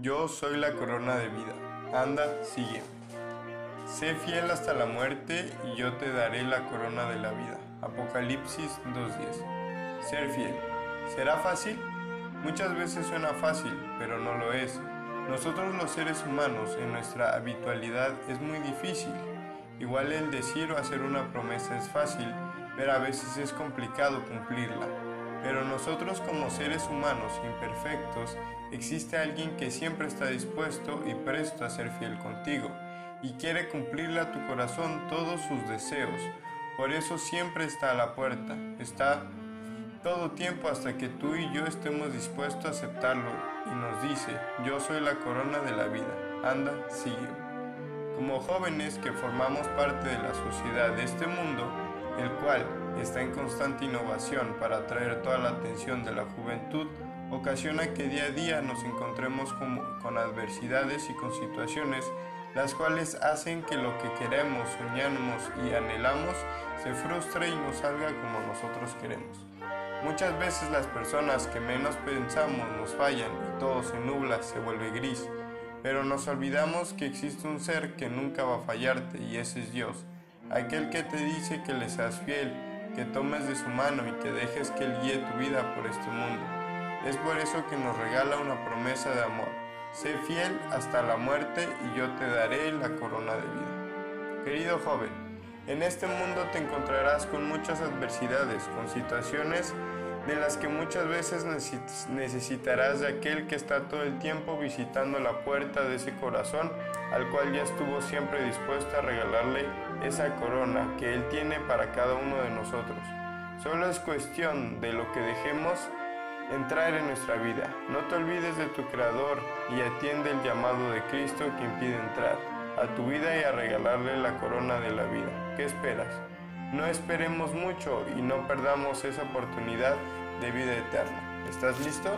Yo soy la corona de vida. Anda, sígueme. Sé fiel hasta la muerte y yo te daré la corona de la vida. Apocalipsis 2.10. Ser fiel. ¿Será fácil? Muchas veces suena fácil, pero no lo es. Nosotros los seres humanos en nuestra habitualidad es muy difícil. Igual el decir o hacer una promesa es fácil, pero a veces es complicado cumplirla. Nosotros como seres humanos imperfectos, existe alguien que siempre está dispuesto y presto a ser fiel contigo y quiere cumplirle a tu corazón todos sus deseos. Por eso siempre está a la puerta, está todo tiempo hasta que tú y yo estemos dispuestos a aceptarlo y nos dice, yo soy la corona de la vida, anda, sigue. Como jóvenes que formamos parte de la sociedad de este mundo, el cual está en constante innovación para atraer toda la atención de la juventud, ocasiona que día a día nos encontremos con, adversidades y con situaciones las cuales hacen que lo que queremos, soñamos y anhelamos se frustre y no salga como nosotros queremos. Muchas veces las personas que menos pensamos nos fallan y todo se nubla, se vuelve gris, pero nos olvidamos que existe un ser que nunca va a fallarte y ese es Dios, aquel que te dice que le seas fiel, que tomes de su mano y que dejes que Él guíe tu vida por este mundo. Es por eso que nos regala una promesa de amor. Sé fiel hasta la muerte y yo te daré la corona de vida. Querido joven, en este mundo te encontrarás con muchas adversidades, con situaciones de las que muchas veces necesitarás de aquel que está todo el tiempo visitando la puerta de ese corazón al cual ya estuvo siempre dispuesto a regalarle esa corona que Él tiene para cada uno de nosotros. Solo es cuestión de lo que dejemos entrar en nuestra vida. No te olvides de tu Creador y atiende el llamado de Cristo que impide entrar a tu vida y a regalarle la corona de la vida. ¿Qué esperas? No esperemos mucho y no perdamos esa oportunidad de vida eterna. ¿Estás listo?